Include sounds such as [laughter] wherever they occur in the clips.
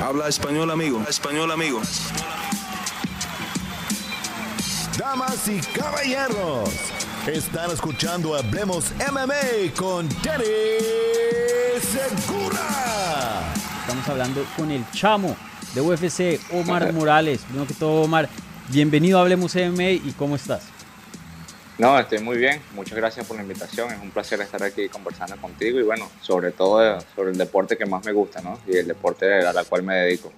Habla español, amigo. Español, amigo. Damas y caballeros, están escuchando Hablemos MMA con Danny Segura. Estamos hablando con el chamo de UFC, Omar Morales. Primero que todo, Omar, bienvenido a Hablemos MMA y ¿cómo estás? No, estoy muy bien. Muchas gracias por la invitación. Es un placer estar aquí conversando contigo y bueno, sobre todo sobre el deporte que más me gusta, ¿no? Y el deporte a la cual me dedico.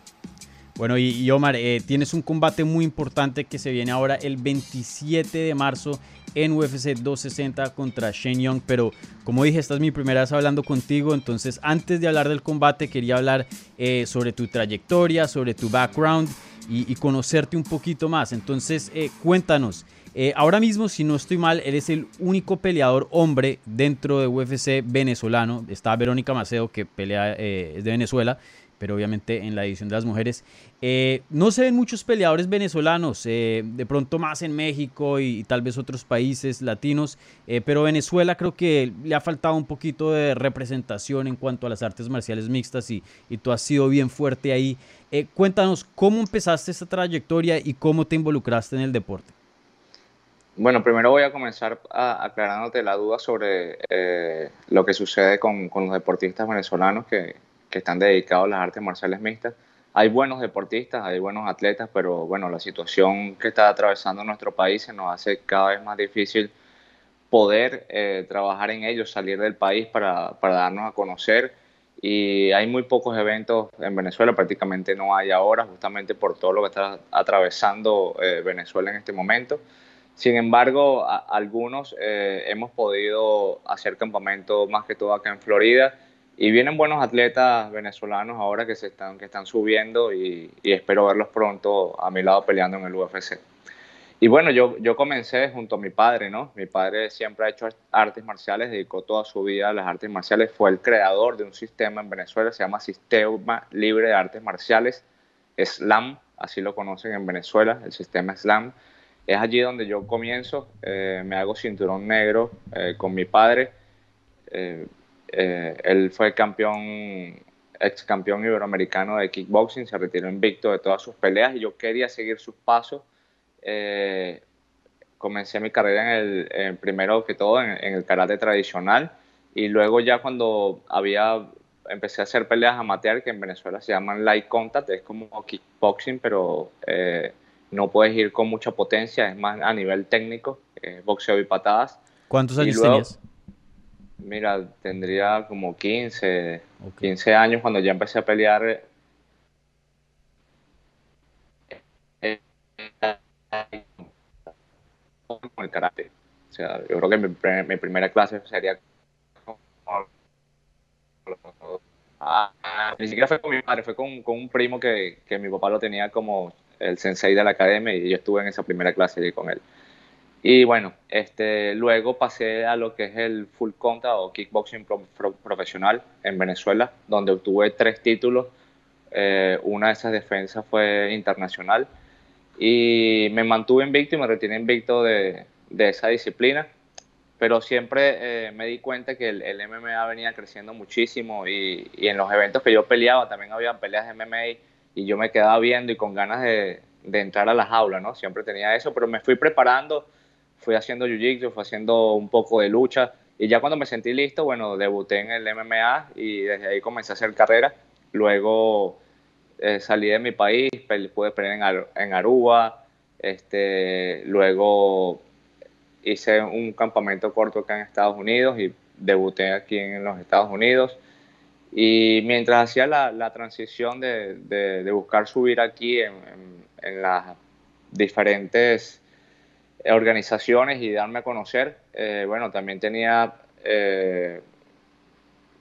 Bueno, y, Omar, eh, tienes un combate muy importante que se viene ahora el 27 de marzo en UFC 260 contra Shane Young, pero como dije, esta es mi primera vez hablando contigo, entonces antes de hablar del combate quería hablar eh, sobre tu trayectoria, sobre tu background y, conocerte un poquito más. Entonces, eh, cuéntanos, eh, ahora mismo, si no estoy mal, él es el único peleador hombre dentro de UFC venezolano. Está Verónica Maceo, que pelea, eh, es de Venezuela, pero obviamente en la edición de las mujeres. Eh, no se ven muchos peleadores venezolanos, de pronto más en México y, tal vez otros países latinos, pero Venezuela creo que le ha faltado un poquito de representación en cuanto a las artes marciales mixtas y, y tú has sido bien fuerte ahí. cuéntanos cómo empezaste esta trayectoria y cómo te involucraste en el deporte. Bueno, primero voy a comenzar aclarándote la duda sobre eh, lo que sucede con, los deportistas venezolanos que, están dedicados a las artes marciales mixtas. Hay buenos deportistas, hay buenos atletas, pero bueno, la situación que está atravesando nuestro país se nos hace cada vez más difícil poder eh, trabajar en ellos, salir del país para, darnos a conocer. Y hay muy pocos eventos en Venezuela, prácticamente no hay ahora, justamente por todo lo que está atravesando eh, Venezuela en este momento. Sin embargo, algunos eh, hemos podido hacer campamento más que todo acá en Florida y vienen buenos atletas venezolanos ahora que se están, que están subiendo y, espero verlos pronto a mi lado peleando en el UFC. Y bueno, yo, yo comencé junto a mi padre, ¿no? Mi padre siempre ha hecho artes marciales, dedicó toda su vida a las artes marciales, fue el creador de un sistema en Venezuela, se llama Sistema Libre de Artes Marciales, SLAM, así lo conocen en Venezuela, el sistema SLAM es allí donde yo comienzo, eh, me hago cinturón negro eh, con mi padre. Eh, él fue campeón, ex campeón iberoamericano de kickboxing, se retiró invicto de todas sus peleas y yo quería seguir sus pasos. comencé mi carrera en el, primero que todo en, en, el karate tradicional y luego ya cuando había empecé a hacer peleas amateur que en Venezuela se llaman light contact, es como kickboxing pero no puedes ir con mucha potencia, es más a nivel técnico, boxeo y patadas. ¿Cuántos años tenías? Mira, tendría como 15, 15 años cuando ya empecé a pelear. Con el karate. O sea, yo creo que mi, primera clase sería ah, ni siquiera fue con mi padre, fue con, con un primo que, que mi papá lo tenía como el sensei de la academia y yo estuve en esa primera clase allí con él. Y bueno, este, luego pasé a lo que es el full contact o kickboxing profesional en Venezuela, donde obtuve tres títulos. Eh, una de esas defensas fue internacional y me mantuve invicto y me retiré invicto de, de esa disciplina. Pero siempre eh, me di cuenta que el, el, MMA venía creciendo muchísimo y, y, en los eventos que yo peleaba también había peleas de MMA y yo me quedaba viendo y con ganas de, de entrar a las aulas, ¿no? Siempre tenía eso, pero me fui preparando, fui haciendo jiu-jitsu, fui haciendo un poco de lucha y ya cuando me sentí listo, bueno, debuté en el MMA y desde ahí comencé a hacer carrera. Luego eh, salí de mi país, pude pelear en, en Aruba, este, luego hice un campamento corto acá en Estados Unidos y debuté aquí en los Estados Unidos. Y mientras hacía la, transición de, buscar subir aquí en, en, las diferentes organizaciones y darme a conocer, eh, bueno, también tenía eh,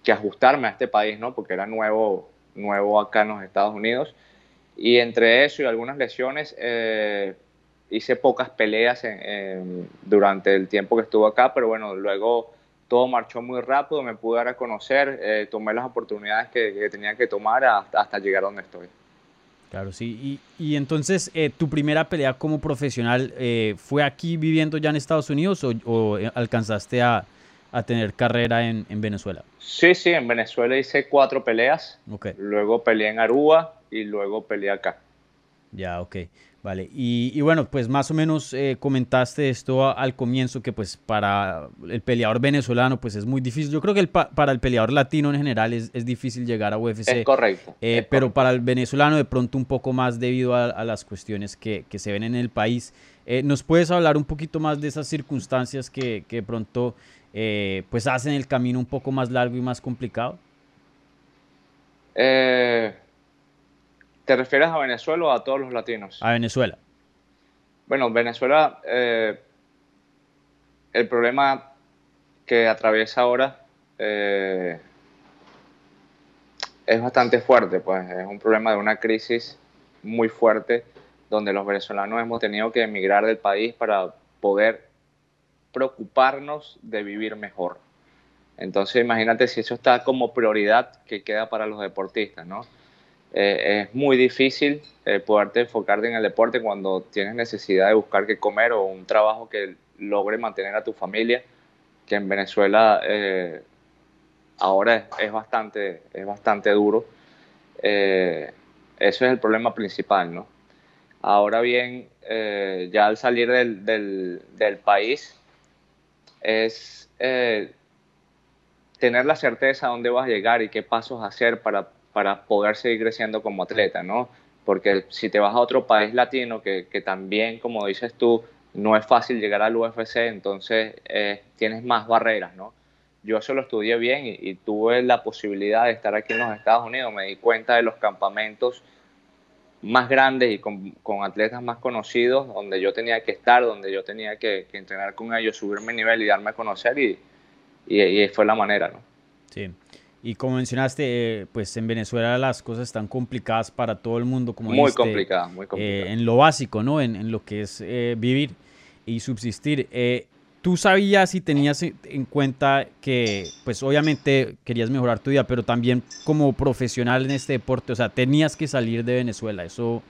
que ajustarme a este país, ¿no? Porque era nuevo, nuevo acá en los Estados Unidos. Y entre eso y algunas lesiones, eh, hice pocas peleas durante el tiempo que estuve acá, pero bueno, luego todo marchó muy rápido, me pude dar a conocer, eh, tomé las oportunidades que, tenía que tomar hasta, hasta, llegar donde estoy. Claro, sí. Y, entonces, eh, ¿tu primera pelea como profesional eh, fue aquí viviendo ya en Estados Unidos o, alcanzaste a, a tener carrera en, Venezuela. Sí, sí, en Venezuela hice cuatro peleas. Okay. Luego peleé en Aruba y luego peleé acá. Ya, ok. Vale, y, bueno, pues más o menos eh, comentaste esto al comienzo, que pues para el peleador venezolano pues es muy difícil. Yo creo que el para el peleador latino en general es, difícil llegar a UFC. Es correcto. Eh, pero para el venezolano de pronto un poco más debido a, las cuestiones que, se ven en el país. Eh, ¿Nos puedes hablar un poquito más de esas circunstancias que, que pronto pues hacen el camino un poco más largo y más complicado? Eh ¿Te refieres a Venezuela o a todos los latinos? A Venezuela. Bueno, Venezuela, eh, el problema que atraviesa ahora eh, es bastante fuerte, pues es un problema de una crisis muy fuerte donde los venezolanos hemos tenido que emigrar del país para poder preocuparnos de vivir mejor. Entonces imagínate si eso está como prioridad que queda para los deportistas, ¿no? Eh, es muy difícil eh, poderte enfocarte en el deporte cuando tienes necesidad de buscar qué comer o un trabajo que logre mantener a tu familia, que en Venezuela eh, ahora es, bastante, es bastante duro. eso es el problema principal, ¿no? Ahora bien, ya al salir del, del, del país, es tener la certeza de dónde vas a llegar y qué pasos hacer para para poder seguir creciendo como atleta, ¿no? Porque si te vas a otro país latino, que, que también, como dices tú, no es fácil llegar al UFC, entonces eh, tienes más barreras, ¿no? Yo eso lo estudié bien y, tuve la posibilidad de estar aquí en los Estados Unidos, me di cuenta de los campamentos más grandes y con, con atletas más conocidos, donde yo tenía que estar, donde yo tenía que, que entrenar con ellos, subir mi nivel y darme a conocer y, y, y fue la manera, ¿no? Sí. Y como mencionaste, eh, pues en Venezuela las cosas están complicadas para todo el mundo, como muy complicadas, muy complicadas. Eh, en lo básico, ¿no? En, en lo que es eh, vivir y subsistir. ¿Tú sabías y tenías en cuenta que, pues obviamente querías mejorar tu vida, pero también como profesional en este deporte, o sea, tenías que salir de Venezuela, eso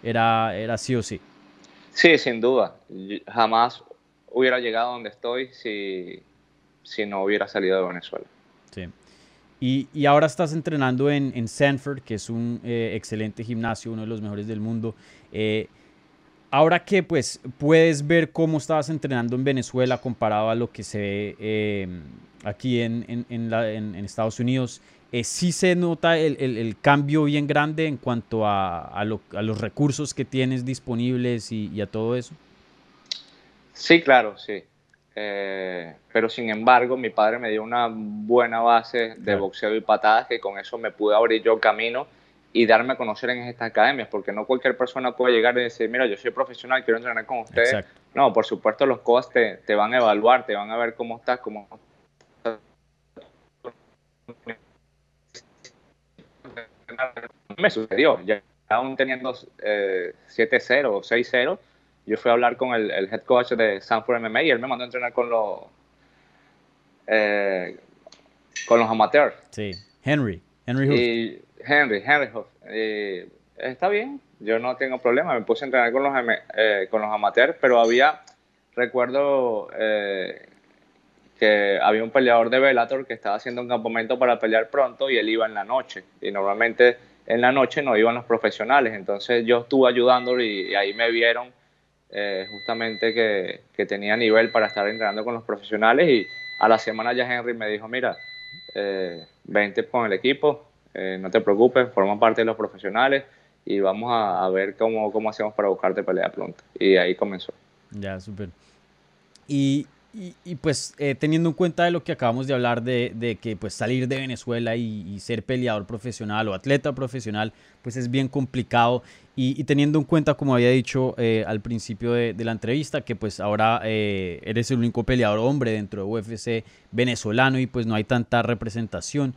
era, era sí o sí? Sí, sin duda. Jamás hubiera llegado donde estoy si, si no hubiera salido de Venezuela. Sí. Y, ahora estás entrenando en, Sanford, que es un eh, excelente gimnasio, uno de los mejores del mundo. Eh, ahora que pues puedes ver cómo estabas entrenando en Venezuela comparado a lo que se ve eh, aquí en, Estados Unidos, sí se nota el, cambio bien grande en cuanto a, los recursos que tienes disponibles y a todo eso. Sí, claro, sí. Eh, pero sin embargo, mi padre me dio una buena base de boxeo y patadas que con eso me pude abrir yo camino y darme a conocer en estas academias, porque no cualquier persona puede llegar y decir, mira, yo soy profesional, quiero entrenar con ustedes. No, por supuesto los coaches te, te, van a evaluar, te van a ver cómo estás, cómo me sucedió, ya aún teniendo eh, 7-0 o 6-0, yo fui a hablar con el, head coach de Sanford MMA y él me mandó a entrenar con los eh, con los amateurs. Sí, Henry, Henry Huff. Y Henry, Henry Huff. está bien, yo no tengo problema, me puse a entrenar con los, eh, con los amateurs, pero había, recuerdo eh, que había un peleador de Bellator que estaba haciendo un campamento para pelear pronto y él iba en la noche. Y normalmente en la noche no iban los profesionales, entonces yo estuve ayudándolo y ahí me vieron eh, justamente que, que, tenía nivel para estar entrenando con los profesionales y a la semana ya Henry me dijo, mira, eh, vente con el equipo, eh, no te preocupes, forma parte de los profesionales y vamos a, ver cómo, cómo hacemos para buscarte pelea pronto. Y ahí comenzó. Ya, súper. Y, y, pues eh, teniendo en cuenta de lo que acabamos de hablar de, de que pues salir de Venezuela y, ser peleador profesional o atleta profesional pues es bien complicado. Y, teniendo en cuenta como había dicho eh, al principio de, la entrevista que pues ahora eh, eres el único peleador hombre dentro de UFC venezolano y pues no hay tanta representación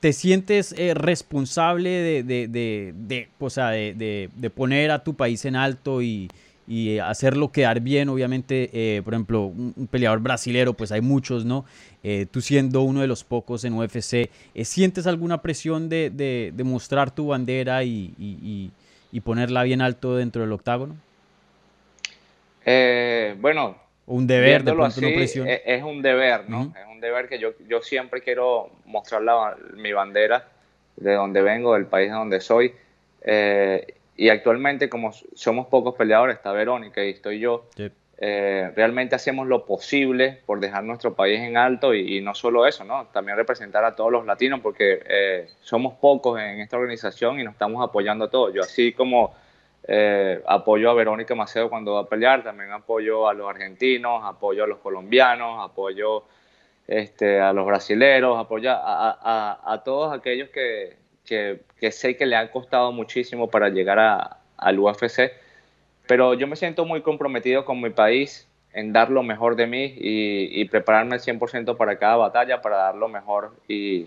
¿Te sientes responsable de, de, de, de, o sea, de, poner a tu país en alto y, y hacerlo quedar bien, obviamente, eh, por ejemplo, un, peleador brasilero, pues hay muchos, ¿no? Eh, tú siendo uno de los pocos en UFC, eh, ¿sientes alguna presión de, de, mostrar tu bandera y, y, ponerla bien alto dentro del octágono? bueno, un deber de pronto no así, presión. es, es un deber, ¿no? Es un deber que yo, yo siempre quiero mostrar la- mi bandera de donde vengo, del país de donde soy. Eh, y actualmente, como somos pocos peleadores, está Verónica y estoy yo, eh, realmente hacemos lo posible por dejar nuestro país en alto y, y no solo eso, ¿no? También representar a todos los latinos porque eh, somos pocos en esta organización y nos estamos apoyando a todos. Yo así como eh, apoyo a Verónica Macedo cuando va a pelear, también apoyo a los argentinos, apoyo a los colombianos, apoyo este, a los brasileros, apoyo a, a- a- a todos aquellos que, que- que sé que le han costado muchísimo para llegar a- al UFC pero yo me siento muy comprometido con mi país en dar lo mejor de mí y, y prepararme al 100% para cada batalla, para dar lo mejor y,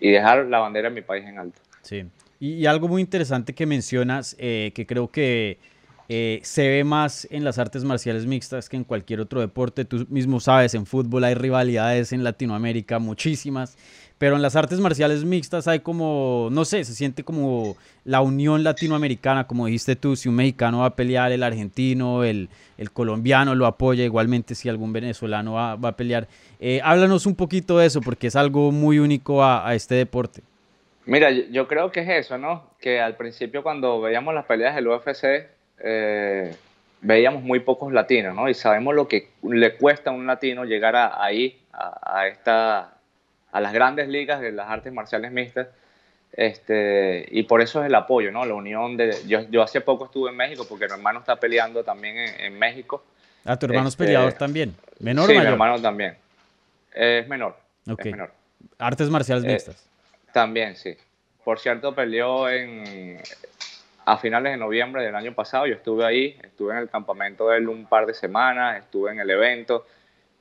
y dejar la bandera de mi país en alto. Sí. Y, y algo muy interesante que mencionas, eh, que creo que eh, se ve más en las artes marciales mixtas que en cualquier otro deporte. Tú mismo sabes, en fútbol hay rivalidades en Latinoamérica, muchísimas. Pero en las artes marciales mixtas hay como, no sé, se siente como la unión latinoamericana, como dijiste tú, si un mexicano va a pelear, el argentino, el, el colombiano lo apoya, igualmente si algún venezolano va, va a pelear. Eh, háblanos un poquito de eso, porque es algo muy único a, a este deporte. Mira, yo, creo que es eso, ¿no? Que al principio cuando veíamos las peleas del UFC, eh, veíamos muy pocos latinos, ¿no? Y sabemos lo que le cuesta a un latino llegar a, ahí, a, a esta, a las grandes ligas de las artes marciales mixtas. Este, y por eso es el apoyo, ¿no? La unión de... Yo, yo hace poco estuve en México porque mi hermano está peleando también en, en México. A tu hermano es Este, peleador también. ¿Menor sí, o mi mayor? hermano también. Es menor. Ok. Es menor. Artes marciales Eh, mixtas. También, sí. Por cierto, peleó en, a finales de noviembre del año pasado. Yo estuve ahí, estuve en el campamento de él un par de semanas, estuve en el evento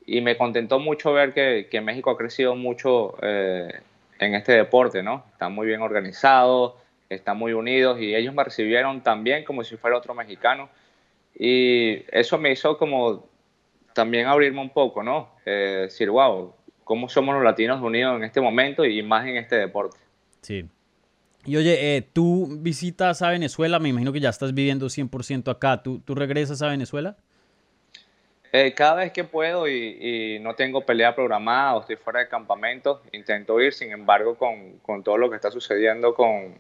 y me contentó mucho ver que, que México ha crecido mucho eh, en este deporte, ¿no? Están muy bien organizados, están muy unidos y ellos me recibieron también como si fuera otro mexicano. Y eso me hizo como también abrirme un poco, ¿no? Eh, decir, wow, cómo somos los latinos unidos en este momento y más en este deporte. Sí. Y oye, eh, tú visitas a Venezuela, me imagino que ya estás viviendo 100% acá. ¿Tú, ¿Tú regresas a Venezuela? Eh, cada vez que puedo y, y no tengo pelea programada o estoy fuera de campamento, intento ir. Sin embargo, con, con todo lo que está sucediendo con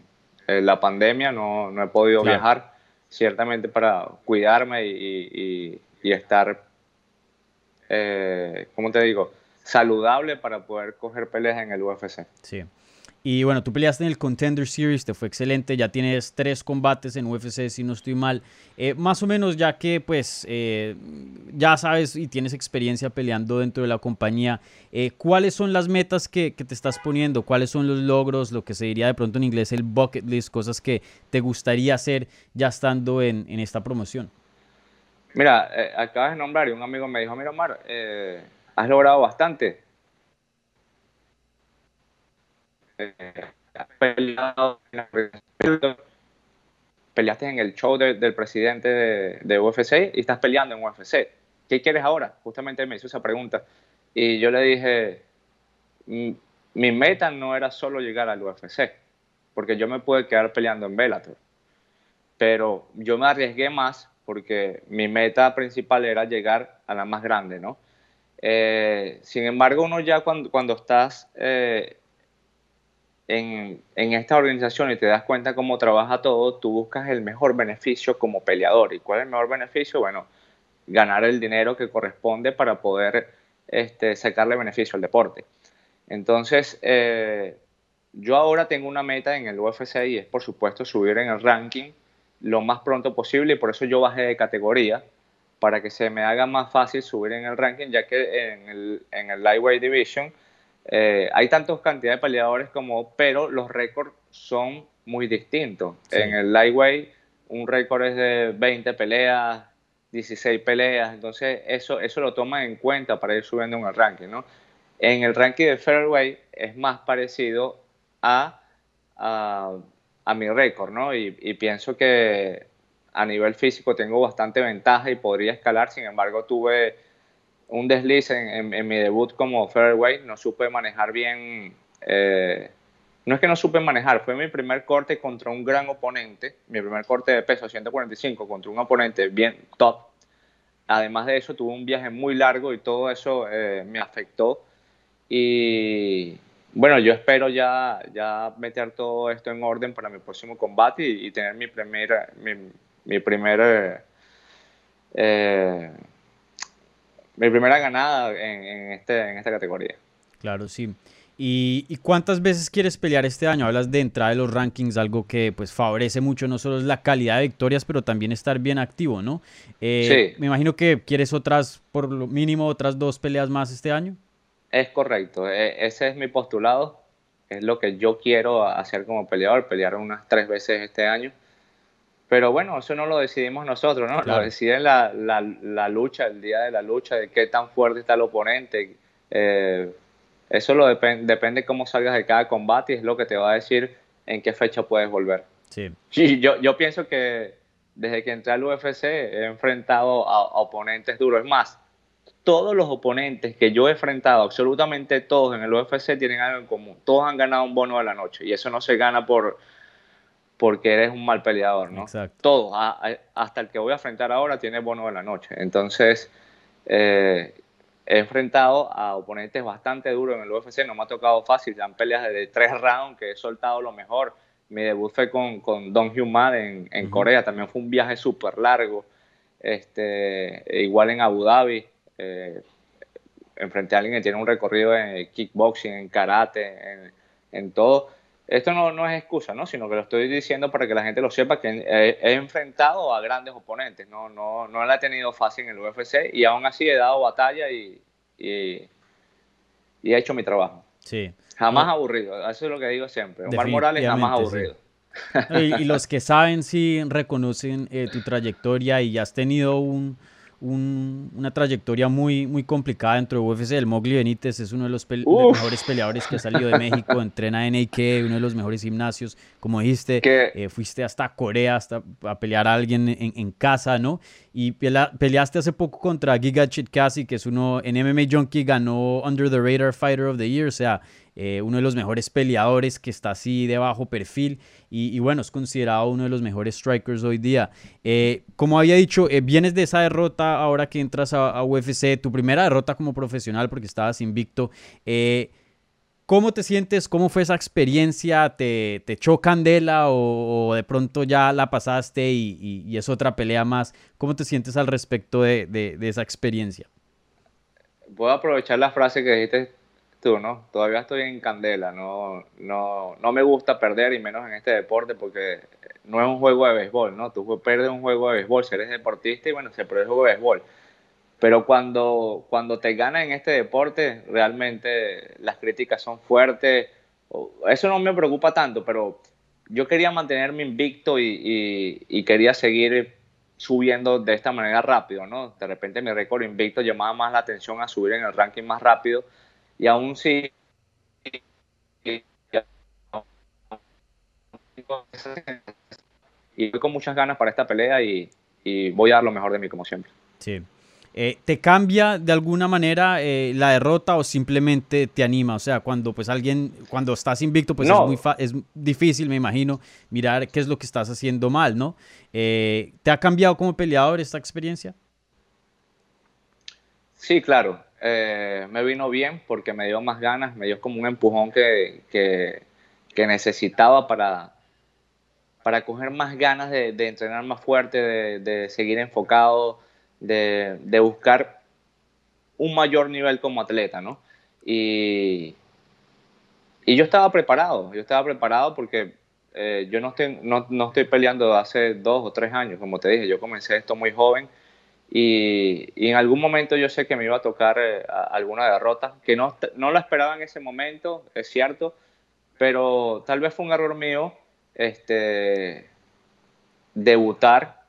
eh, la pandemia, no, no he podido Claro. viajar. Ciertamente para cuidarme y, y- y estar, eh, ¿cómo te digo? Saludable para poder coger peleas en el UFC. Sí. Y bueno, tú peleaste en el Contender Series, te fue excelente, ya tienes tres combates en UFC, si no estoy mal. Eh, más o menos ya que pues eh, ya sabes y tienes experiencia peleando dentro de la compañía, eh, ¿cuáles son las metas que, te estás poniendo? ¿Cuáles son los logros, lo que se diría de pronto en inglés el bucket list, cosas que te gustaría hacer ya estando en, esta promoción? Mira, eh, acabas de nombrar y un amigo me dijo, mira Omar, has logrado bastante. Eh, has peleado en la- peleaste en el show de- del presidente de, de UFC y estás peleando en UFC. ¿Qué quieres ahora? Justamente me hizo esa pregunta. Y yo le dije, "Mm, mi meta no era solo llegar al UFC, porque yo me pude quedar peleando en Bellator pero yo me arriesgué más porque mi meta principal era llegar a la más grande, ¿no? Eh, sin embargo, uno ya cuando, cuando estás eh, en, esta organización y te das cuenta cómo trabaja todo, tú buscas el mejor beneficio como peleador. ¿Y cuál es el mejor beneficio? Bueno, ganar el dinero que corresponde para poder este, sacarle beneficio al deporte. Entonces, eh, yo ahora tengo una meta en el UFC y es, por supuesto, subir en el ranking lo más pronto posible y por eso yo bajé de categoría para que se me haga más fácil subir en el ranking, ya que en el, en el Lightweight Division eh, hay tantos cantidad de peleadores como, pero los récords son muy distintos. Sí. En el Lightweight un récord es de 20 peleas, 16 peleas, entonces eso, eso lo toman en cuenta para ir subiendo en el ranking, ¿no? En el ranking de Fairway es más parecido a, a, a mi récord, ¿no? Y, y pienso que a nivel físico tengo bastante ventaja y podría escalar, sin embargo tuve un desliz en, en- en mi debut como Fairway, no supe manejar bien, eh, no es que no supe manejar, fue mi primer corte contra un gran oponente, mi primer corte de peso 145 contra un oponente bien top. además de eso, tuve un viaje muy largo y todo eso eh, me afectó. Y bueno, yo espero ya, ya meter todo esto en orden para mi próximo combate y, tener mi primera, mi, mi primera, eh, mi primera ganada en, este, en esta categoría. Claro, sí. ¿Y, cuántas veces quieres pelear este año? Hablas de entrada de los rankings, algo que pues favorece mucho no solo es la calidad de victorias, pero también estar bien activo, ¿no? Eh, sí. Me imagino que quieres otras, por lo mínimo, otras dos peleas más este año. Es correcto, e, ese es mi postulado, es lo que yo quiero hacer como peleador, pelear unas tres veces este año. Pero bueno, eso no lo decidimos nosotros, ¿no? Lo decide la, la, lucha, el día de la lucha, de qué tan fuerte está el oponente. Eh, eso lo depende depende cómo salgas de cada combate y es lo que te va a decir en qué fecha puedes volver. Sí. yo, yo pienso que desde que entré al UFC he enfrentado a, oponentes duros. Es más, todos los oponentes que yo he enfrentado, absolutamente todos en el UFC tienen algo en común. Todos han ganado un bono de la noche y eso no se gana por porque eres un mal peleador, ¿no? Exacto. Todos, hasta el que voy a enfrentar ahora tiene bono de la noche. Entonces, eh, he enfrentado a oponentes bastante duros en el UFC, no me ha tocado fácil, dan peleas de tres rounds que he soltado lo mejor. Mi debut fue con, con Don Hyun en, en Corea, también fue un viaje súper largo. Este, igual en Abu Dhabi, eh, enfrenté a alguien que tiene un recorrido en kickboxing, en karate, en, en todo. Esto no, no, es excusa, ¿no? sino que lo estoy diciendo para que la gente lo sepa, que he, he, enfrentado a grandes oponentes, no, no, no la he tenido fácil en el UFC y aún así he dado batalla y, y, he hecho mi trabajo. Sí. Jamás aburrido, eso es lo que digo siempre. Omar Morales jamás aburrido. Y, los que saben sí reconocen eh, tu trayectoria y has tenido un, una trayectoria muy, muy complicada dentro de UFC. El Mowgli Benítez es uno de los, mejores peleadores que ha salido de México, [laughs] entrena en AK, uno de los mejores gimnasios. Como dijiste, eh, fuiste hasta Corea hasta a pelear a alguien en, casa, ¿no? Y peleaste hace poco contra Giga Chitkasi, que es uno en MMA Junkie, ganó Under the Radar Fighter of the Year, o sea, eh, uno de los mejores peleadores que está así de bajo perfil y, bueno, es considerado uno de los mejores strikers hoy día. Eh, como había dicho, eh, vienes de esa derrota ahora que entras a, UFC, tu primera derrota como profesional porque estabas invicto. ¿Cómo te sientes? ¿Cómo fue esa experiencia? ¿Te, te echó candela o, de pronto ya la pasaste y, es otra pelea más? ¿Cómo te sientes al respecto de, de esa experiencia? Puedo aprovechar la frase que dijiste tú, ¿no? Todavía estoy en candela, no, no, no me gusta perder y menos en este deporte porque no es un juego de béisbol, ¿no? Tú pierdes un juego de béisbol si eres deportista y bueno, se pierde el juego de béisbol. Pero cuando, cuando te ganas en este deporte, realmente las críticas son fuertes. Eso no me preocupa tanto, pero yo quería mantenerme invicto y, y quería seguir subiendo de esta manera rápido, ¿no? De repente mi récord invicto llamaba más la atención a subir en el ranking más rápido y aún sí y voy con muchas ganas para esta pelea y, voy a dar lo mejor de mí como siempre. Sí. Eh, ¿Te cambia de alguna manera eh, la derrota o simplemente te anima? O sea, cuando pues alguien, cuando estás invicto, pues es, muy es difícil, me imagino, mirar qué es lo que estás haciendo mal, ¿no? Eh, ¿Te ha cambiado como peleador esta experiencia? Sí, claro. Me vino bien porque me dio más ganas, me dio como un empujón que, que, necesitaba para, para coger más ganas de, entrenar más fuerte, de, seguir enfocado, de, buscar un mayor nivel como atleta, ¿no? Y, y yo estaba preparado, yo estaba preparado porque eh, yo no estoy, no, no estoy peleando hace dos o tres años, como te dije, yo comencé esto muy joven y, en algún momento yo sé que me iba a tocar eh, alguna derrota, que no, no la esperaba en ese momento, es cierto, pero tal vez fue un error mío este, debutar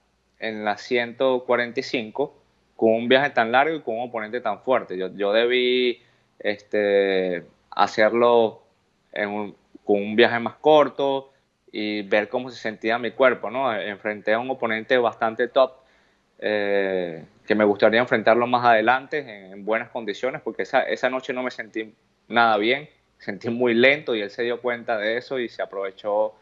en la 145 con un viaje tan largo y con un oponente tan fuerte. Yo, yo debí este, hacerlo con un viaje más corto y ver cómo se sentía mi cuerpo, ¿no? Enfrenté a un oponente bastante top eh, que me gustaría enfrentarlo más adelante en, buenas condiciones, porque esa, esa, noche no me sentí nada bien, sentí muy lento y él se dio cuenta de eso y se aprovechó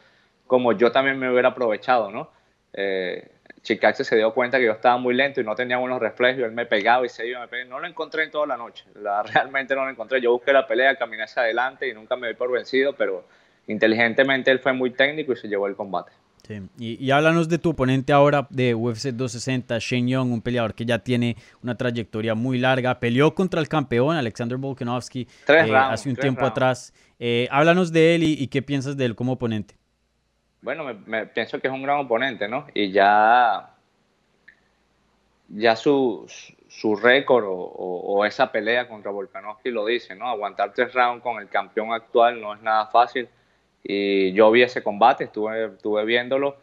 como yo también me hubiera aprovechado, ¿no? Eh, Chicaxe se dio cuenta que yo estaba muy lento y no tenía buenos reflejos, él me pegaba y se iba, me pegaba. no lo encontré en toda la noche, la, [laughs] realmente no lo encontré, yo busqué la pelea, caminé hacia adelante y nunca me vi por vencido, pero inteligentemente él fue muy técnico y se llevó el combate. Sí. Y, y, háblanos de tu oponente ahora de UFC 260, Shane Young, un peleador que ya tiene una trayectoria muy larga. Peleó contra el campeón Alexander Volkanovski eh, hace un tiempo atrás. Eh, háblanos de él y, y, qué piensas de él como oponente. Bueno, me, me, pienso que es un gran oponente, ¿no? Y ya, ya su, su récord o, esa pelea contra Volkanovski lo dice, ¿no? Aguantar tres rounds con el campeón actual no es nada fácil y yo vi ese combate, estuve, estuve viéndolo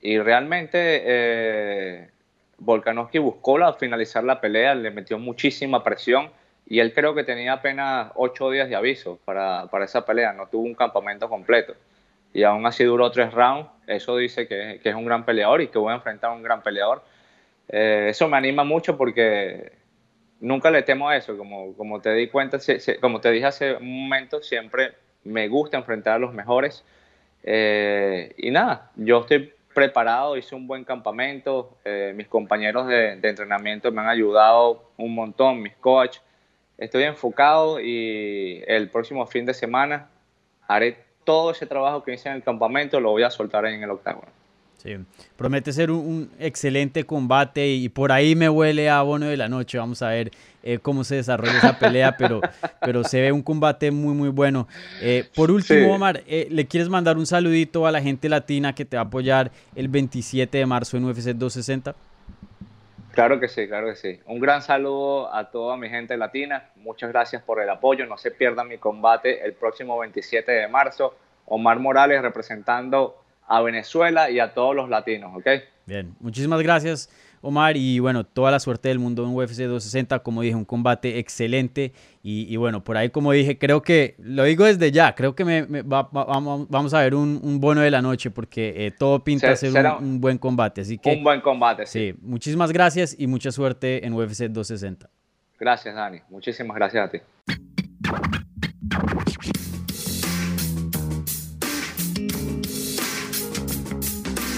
y realmente eh, Volkanovski buscó la, finalizar la pelea, le metió muchísima presión y él creo que tenía apenas ocho días de aviso para, para, esa pelea, no tuvo un campamento completo y aún así duró tres rounds, eso dice que, que es un gran peleador y que voy a enfrentar a un gran peleador. Eh, eso me anima mucho porque nunca le temo a eso, como, como te di cuenta, como te dije hace un momento, siempre me gusta enfrentar a los mejores. Eh, y nada, yo estoy preparado, hice un buen campamento, eh, mis compañeros de, de, entrenamiento me han ayudado un montón, mis coaches. Estoy enfocado y el próximo fin de semana haré todo ese trabajo que hice en el campamento, lo voy a soltar en el octágono. Sí, promete ser un, un, excelente combate y por ahí me huele a bono de la noche. Vamos a ver eh, cómo se desarrolla esa pelea, [laughs] pero, pero se ve un combate muy, muy bueno. Eh, por último, sí. Omar, eh, ¿le quieres mandar un saludito a la gente latina que te va a apoyar el 27 de marzo en UFC 260? Claro que sí, claro que sí. Un gran saludo a toda mi gente latina. Muchas gracias por el apoyo. No se pierdan mi combate el próximo 27 de marzo. Omar Morales representando a Venezuela y a todos los latinos, ¿ok? Bien, muchísimas gracias Omar y bueno, toda la suerte del mundo en UFC 260, como dije, un combate excelente y, y bueno, por ahí como dije, creo que, lo digo desde ya, creo que me, me va, va, vamos a ver un, un, bono de la noche porque eh, todo pinta ser, ser un, un, buen combate, así que... Un buen combate, sí. sí. Muchísimas gracias y mucha suerte en UFC 260. Gracias Dani, muchísimas gracias a ti.